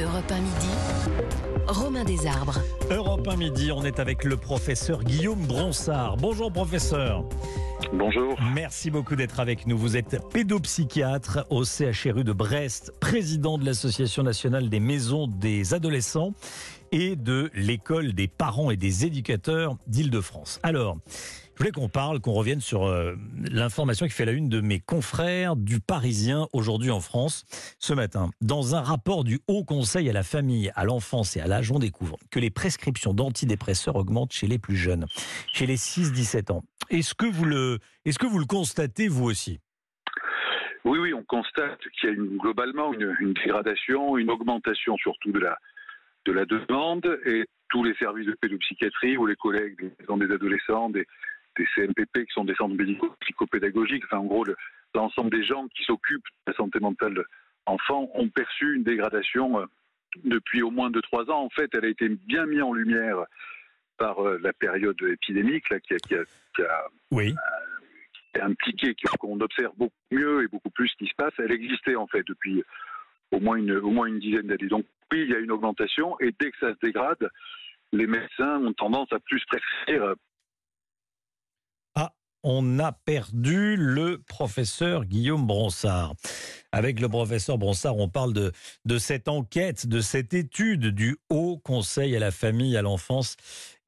Europe 1 midi. Romain Desarbres. Europe 1 midi, on est avec le professeur Guillaume Bronsard. Bonjour professeur. Bonjour. Merci beaucoup d'être avec nous. Vous êtes pédopsychiatre au CHRU de Brest, président de l'Association nationale des maisons des adolescents et de l'école des parents et des éducateurs d'Île-de-France. Alors, je voulais qu'on parle, qu'on revienne sur euh, l'information qui fait la une de mes confrères du Parisien aujourd'hui en France ce matin. Dans un rapport du Haut Conseil à la famille, à l'enfance et à l'âge, on découvre que les prescriptions d'antidépresseurs augmentent chez les plus jeunes, chez les 6-17 ans. Est-ce que vous le, est-ce que vous le constatez vous aussi? Oui, oui, on constate qu'il y a globalement une, dégradation, une augmentation surtout de la, de la demande et tous les services de pédopsychiatrie ou les collègues des des adolescents, des, des CMPP qui sont des centres médico-psychopédagogiques, enfin en gros l'ensemble des gens qui s'occupent de la santé mentale enfants ont perçu une dégradation euh, depuis au moins deux trois ans. En fait, elle a été bien mise en lumière par euh, la période épidémique là, qui a, qui a, qui a Oui. qui a impliqué qu'on observe beaucoup mieux et beaucoup plus ce qui se passe. Elle existait en fait depuis au moins une, au moins une dizaine d'années. Donc oui, il y a une augmentation et dès que ça se dégrade, les médecins ont tendance à plus prescrire euh, on a perdu le professeur Guillaume Bronsard. Avec le professeur Bronsard, on parle de, de cette enquête, de cette étude du Haut Conseil à la famille, à l'enfance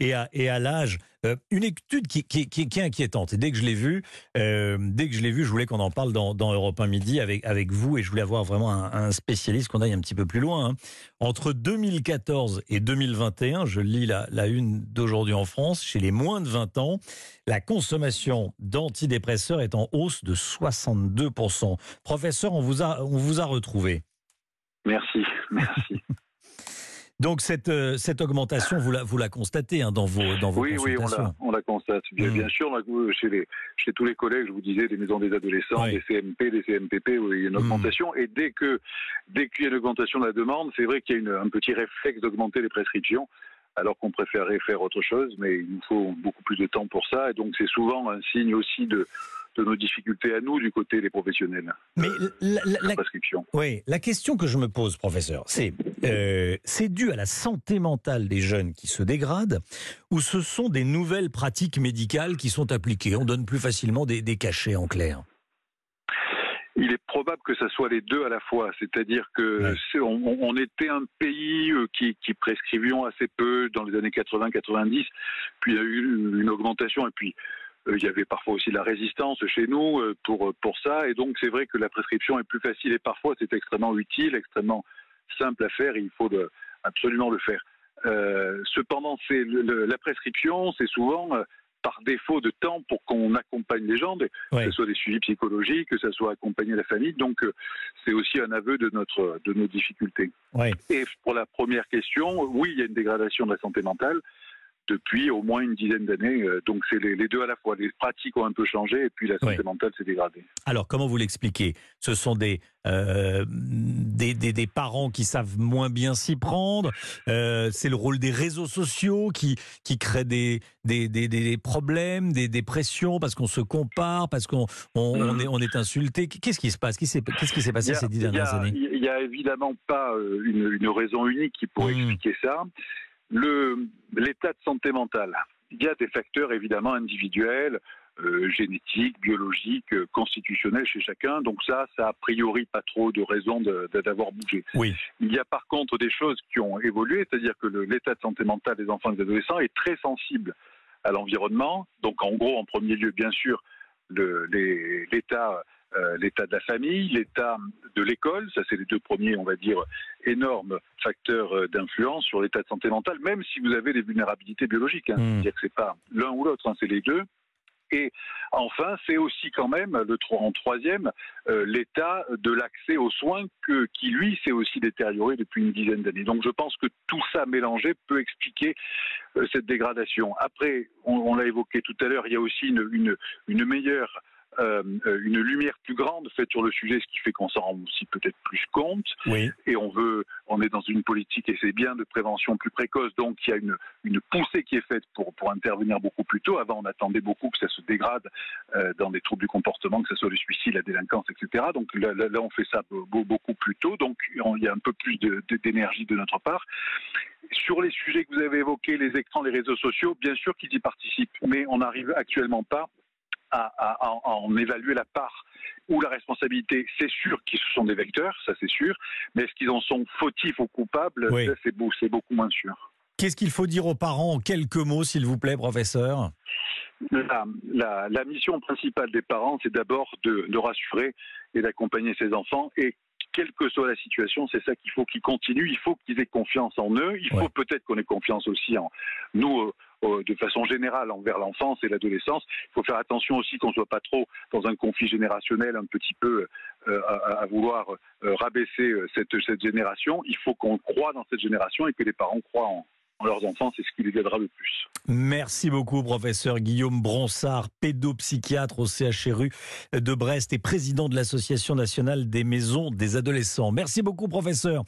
et à, et à l'âge. Euh, une étude qui, qui, est inquiétante. Et dès que je l'ai vue, euh, dès que je l'ai vue, je voulais qu'on en parle dans, dans Europe 1 Midi avec, avec vous et je voulais avoir vraiment un, un spécialiste qu'on aille un petit peu plus loin. Hein. Entre 2014 et 2021, je lis la, la une d'aujourd'hui en France, chez les moins de 20 ans, la consommation d'antidépresseurs est en hausse de 62%. Professeur, on vous a, on vous a retrouvé. Merci, merci. Donc cette, euh, cette augmentation, vous la, vous la constatez hein, dans vos, dans vos oui, oui, on la, on la constate. Bien, Mm. bien sûr, on la- chez, les, chez tous les collègues, je vous disais, des maisons des adolescents, Oui. des CMP, des CMPP, où il y a une Mm. augmentation. Et dès que dès qu'il y a une augmentation de la demande, c'est vrai qu'il y a une- un petit réflexe d'augmenter les prescriptions, alors qu'on préférerait faire autre chose, mais il nous faut beaucoup plus de temps pour ça. Et donc c'est souvent un signe aussi de, de nos difficultés à nous du côté des professionnels. Mais la, la- La la- prescription. oui, la question que je me pose, professeur, c'est euh, c'est dû à la santé mentale des jeunes qui se dégrade ou ce sont des nouvelles pratiques médicales qui sont appliquées? On donne plus facilement des, des cachets en clair. Il est probable que ça soit les deux à la fois, c'est-à-dire que c'est- on, était un pays euh, qui, qui prescrivions assez peu dans les années 80-90, puis il y a eu une augmentation et puis euh, il y avait parfois aussi de la résistance chez nous euh, pour pour ça et donc c'est vrai que la prescription est plus facile et parfois c'est extrêmement utile, extrêmement simple à faire et il faut le- absolument le faire. Euh, cependant, c'est la prescription, c'est souvent euh, par défaut de temps pour qu'on accompagne les gens, Ouais. que ce soit des suivis psychologiques, que ce soit accompagner la famille. Donc, euh, c'est aussi un aveu de, notre, de nos difficultés. Ouais. Et pour la première question, oui, il y a une dégradation de la santé mentale depuis au moins une dizaine d'années. Euh, Donc, c'est les, les deux à la fois. Les pratiques ont un peu changé et puis la santé mentale s'est dégradée. Alors, comment vous l'expliquez? Ce sont des, euh, des, des, des parents qui savent moins bien s'y prendre. Euh, c'est le rôle des réseaux sociaux qui, qui créent des, des, des, des problèmes, des, des pressions parce qu'on se compare, parce qu'on on, on est, on est insulté. Qu'est-ce qui se passe? Qu'est-ce qui s'est- passé a- ces dix a- dernières années? Il n'y a évidemment pas une, une raison unique qui pourrait Mm. expliquer ça. Le- L'état de santé mentale, il y a des facteurs évidemment individuels, euh, génétiques, biologiques, euh, constitutionnels chez chacun. Donc ça, ça a priori pas trop de raison d'avoir bougé. Oui. Il y a par contre des choses qui ont évolué, c'est-à-dire que l'état de santé mentale des enfants et des adolescents est très sensible à l'environnement. Donc en gros, en premier lieu, bien sûr, le- l'état euh, l'état de la famille, l'état de l'école, ça c'est les deux premiers, on va dire, énormes facteurs euh, d'influence sur l'état de santé mentale, même si vous avez des vulnérabilités biologiques. Hein. Mm. C'est-à-dire que c'est pas l'un ou l'autre, hein, c'est les deux. Et enfin, c'est aussi quand même le en troisième euh, l'état de l'accès aux soins que, qui lui s'est aussi détérioré depuis une dizaine d'années. Donc je pense que tout ça mélangé peut expliquer euh, cette dégradation. Après, on, on l'a évoqué tout à l'heure, il y a aussi une, une, une meilleure euh, euh, une lumière plus grande faite sur le sujet, ce qui fait qu'on s'en rend aussi peut-être plus compte Oui. et on veut, on est dans une politique, et c'est bien, de prévention plus précoce. Donc, il y a une, une poussée qui est faite pour, pour intervenir beaucoup plus tôt. Avant, on attendait beaucoup que ça se dégrade euh, dans des troubles du comportement, que ce soit le suicide, la délinquance, etc. Donc là, là, on fait ça beaucoup plus tôt. Donc, il y a un peu plus d'énergie de, de notre part. Sur les sujets que vous avez évoqués, les écrans, les réseaux sociaux, bien sûr qu'ils y participent, mais on n'arrive actuellement pas à, en évaluer la part ou la responsabilité. C'est sûr qu'ils sont des vecteurs, ça c'est sûr, mais est-ce qu'ils en sont fautifs ou coupables C'est beaucoup moins sûr. Qu'est-ce qu'il faut dire aux parents? En quelques mots, s'il vous plaît, professeur la, mission principale des parents, c'est d'abord de, de, rassurer et d'accompagner ses enfants. Et quelle que soit la situation, c'est ça qu'il faut qu'ils continuent. Il faut qu'ils aient confiance en eux. Il faut peut-être qu'on ait confiance aussi en nous, euh, de façon générale, envers l'enfance et l'adolescence. Il faut faire attention aussi qu'on ne soit pas trop dans un conflit générationnel, un petit peu euh, à, vouloir rabaisser cette, génération. Il faut qu'on croit dans cette génération et que les parents croient en, leurs enfants, c'est ce qui les aidera le plus. Merci beaucoup, professeur Guillaume Bronsard, pédopsychiatre au CHRU de Brest et président de l'Association nationale des maisons des adolescents. Merci beaucoup, professeur.